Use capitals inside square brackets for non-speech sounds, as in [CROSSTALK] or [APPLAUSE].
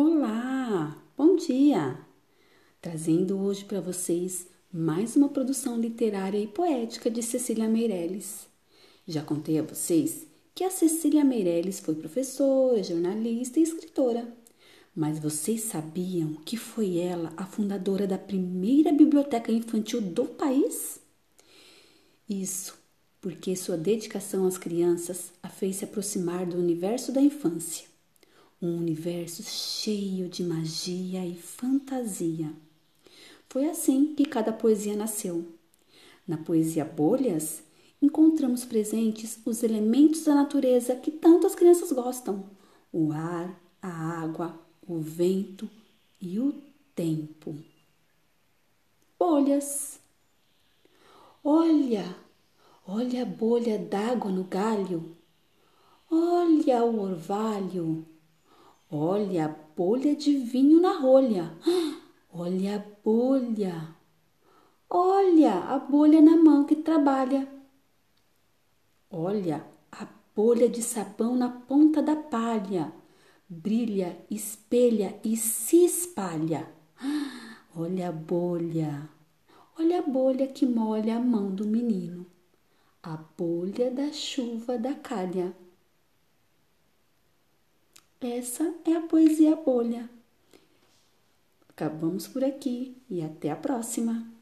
Olá, bom dia! Trazendo hoje para vocês mais uma produção literária e poética de Cecília Meirelles. Já contei a vocês que a Cecília Meirelles foi professora, jornalista e escritora. Mas vocês sabiam que foi ela a fundadora da primeira biblioteca infantil do país? Isso porque sua dedicação às crianças a fez se aproximar do universo da infância, um universo cheio de magia e fantasia. Foi assim que cada poesia nasceu. Na poesia Bolhas, encontramos presentes os elementos da natureza que tanto as crianças gostam: o ar, a água, o vento e o tempo. Bolhas. Olha, olha a bolha d'água no galho. Olha o orvalho. Olha a bolha de vinho na rolha. [GASPS] Olha a bolha. Olha a bolha na mão que trabalha. Olha a bolha de sabão na ponta da palha. Brilha, espelha e se espalha. [GASPS] Olha a bolha. Olha a bolha que molha a mão do menino. A bolha da chuva da calha. Essa é a poesia bolha. Acabamos por aqui e até a próxima!